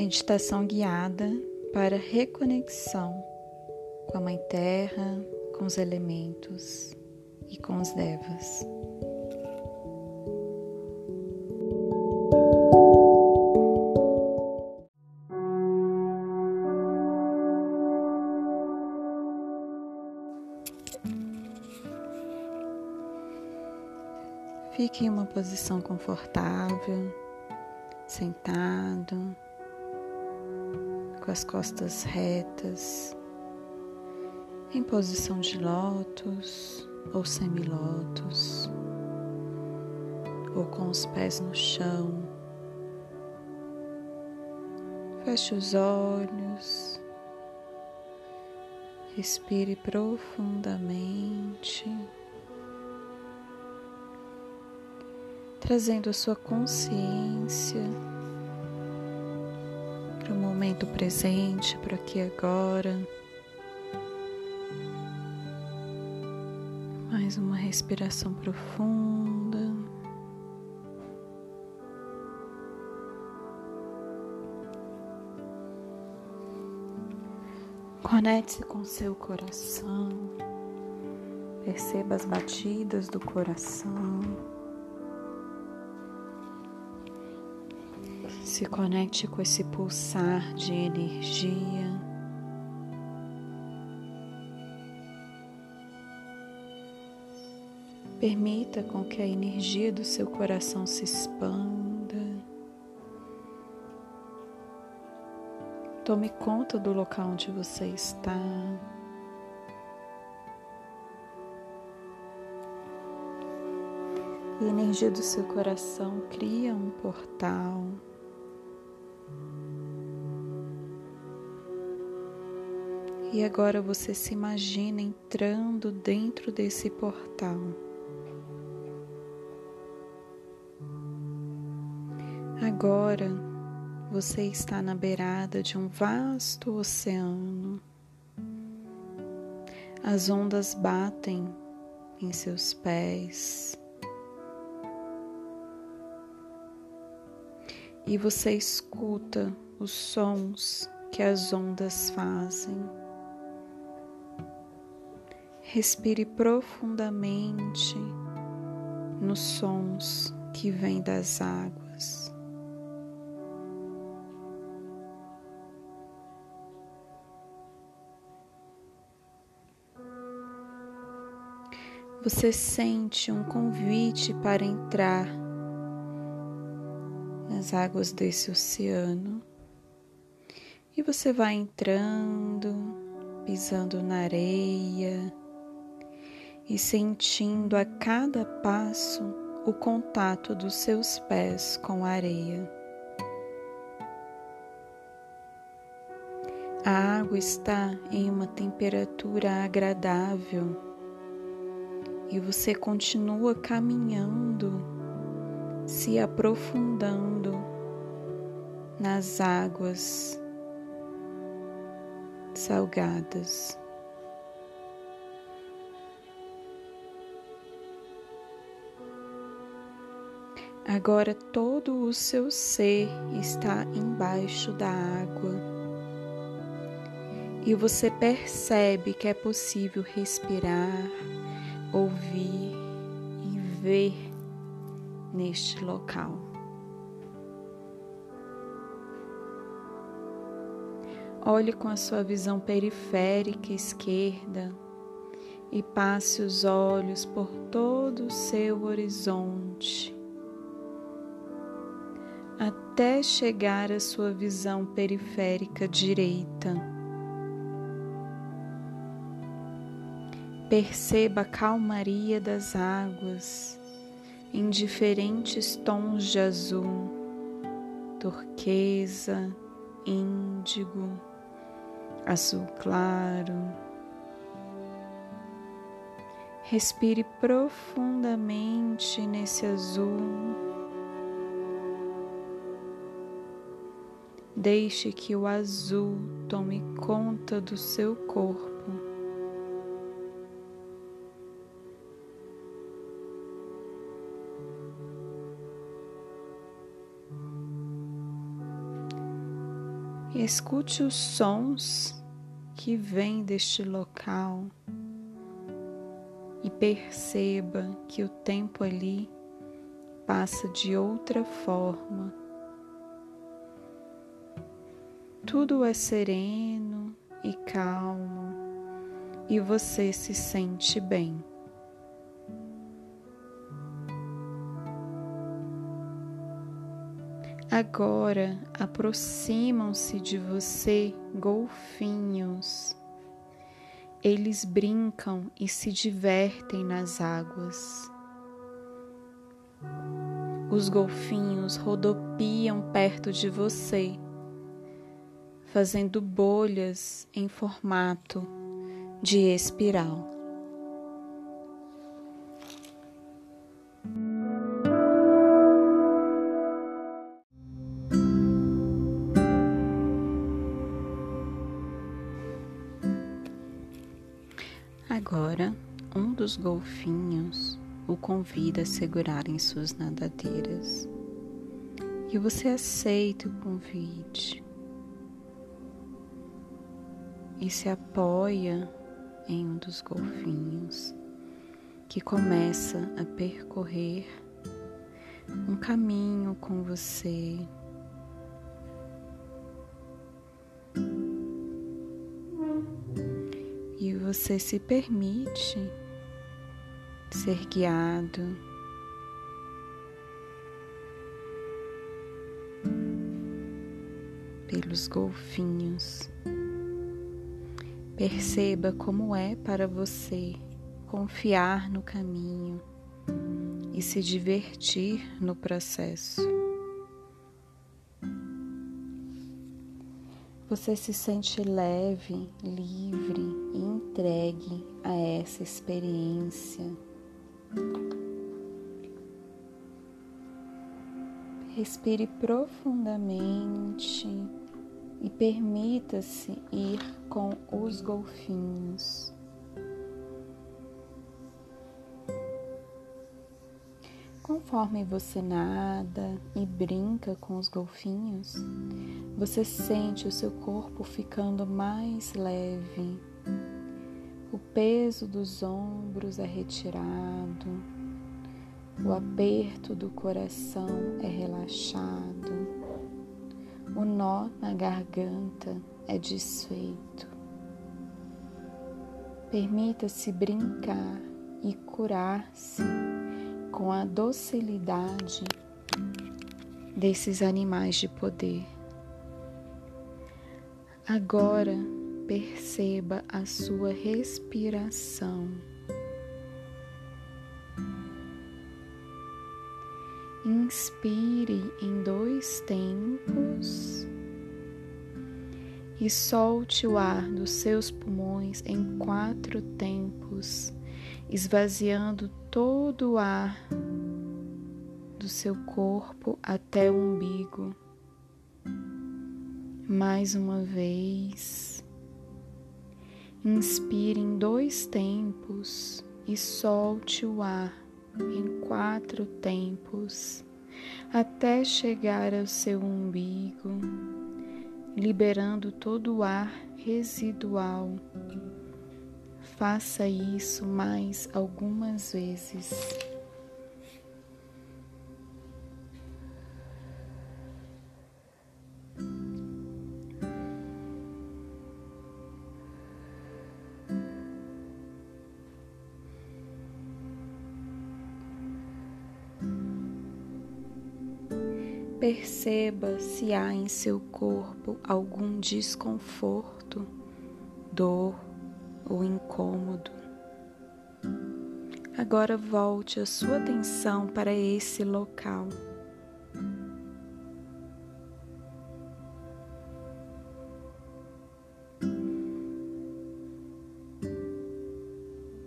Meditação guiada para reconexão com a Mãe Terra, com os elementos e com os devas. Fique em uma posição confortável, sentado, com as costas retas, em posição de lótus ou semilótus, ou com os pés no chão. Feche os olhos, respire profundamente. trazendo a sua consciência para o momento presente, para aqui agora. Mais uma respiração profunda. Conecte-se com seu coração. Perceba as batidas do coração. Se conecte com esse pulsar de energia. Permita com que a energia do seu coração se expanda. Tome conta do local onde você está. E a energia do seu coração cria um portal E agora você se imagina entrando dentro desse portal. Agora você está na beirada de um vasto oceano. As ondas batem em seus pés. E você escuta os sons que as ondas fazem. Respire profundamente nos sons que vêm das águas. Você sente um convite para entrar águas desse oceano e você vai entrando, pisando na areia e sentindo a cada passo o contato dos seus pés com a areia. A água está em uma temperatura agradável e você continua caminhando, se aprofundando nas águas salgadas. Agora todo o seu ser está embaixo da água e você percebe que é possível respirar, ouvir e ver neste local. Olhe com a sua visão periférica esquerda e passe os olhos por todo o seu horizonte até chegar à sua visão periférica direita. Perceba a calmaria das águas em diferentes tons de azul, turquesa, índigo, azul claro. Respire profundamente nesse azul Deixe que o azul tome conta do seu corpo. Escute os sons que vêm deste local e perceba que o tempo ali passa de outra forma. Tudo é sereno e calmo e você se sente bem. Agora aproximam-se de você golfinhos. Eles brincam e se divertem nas águas. Os golfinhos rodopiam perto de você, fazendo bolhas em formato de espiral. Dos golfinhos o convida a segurar em suas nadadeiras. E você aceita o convite. E se apoia em um dos golfinhos que começa a percorrer um caminho com você. Você se permite ser guiado pelos golfinhos. Perceba como é para você confiar no caminho e se divertir no processo. Você se sente leve, livre e entregue a essa experiência. Respire profundamente e permita-se ir com os golfinhos. Conforme você nada e brinca com os golfinhos, você sente o seu corpo ficando mais leve. Peso dos ombros é retirado, o aperto do coração é relaxado, o nó na garganta é desfeito. Permita-se brincar e curar-se com a docilidade desses animais de poder. Agora perceba a sua respiração. Inspire em dois tempos e solte o ar dos seus pulmões em quatro tempos esvaziando todo o ar do seu corpo até o umbigo. Mais uma vez, inspire em dois tempos e solte o ar em quatro tempos até chegar ao seu umbigo, liberando todo o ar residual Faça isso mais algumas vezes. Perceba se há em seu corpo algum desconforto, dor ou incômodo. Agora volte a sua atenção para esse local.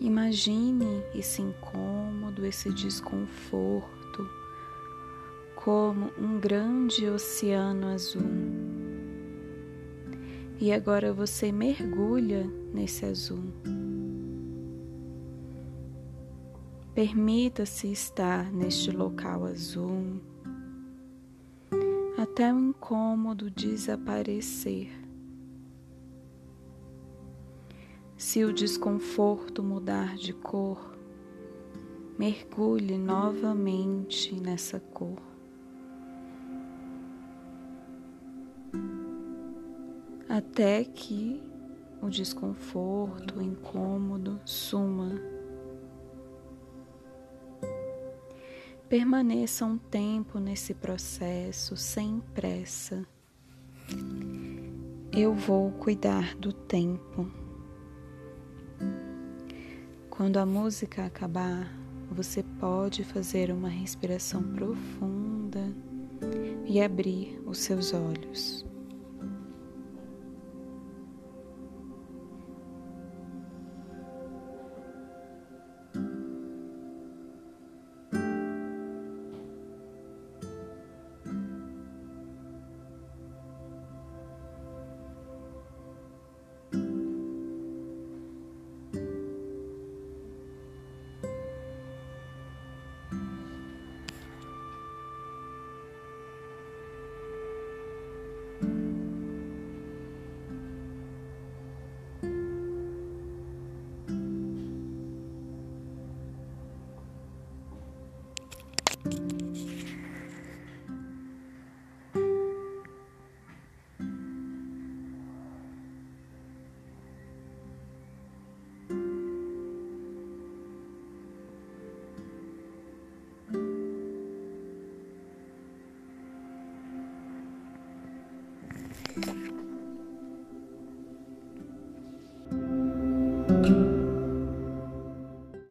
Imagine esse incômodo, esse desconforto, como um grande oceano azul. E agora você mergulha nesse azul. Permita-se estar neste local azul, até o incômodo desaparecer. Se o desconforto mudar de cor, mergulhe novamente nessa cor. Até que o desconforto, o incômodo suma. Permaneça um tempo nesse processo sem pressa. Eu vou cuidar do tempo. Quando a música acabar, você pode fazer uma respiração profunda e abrir os seus olhos.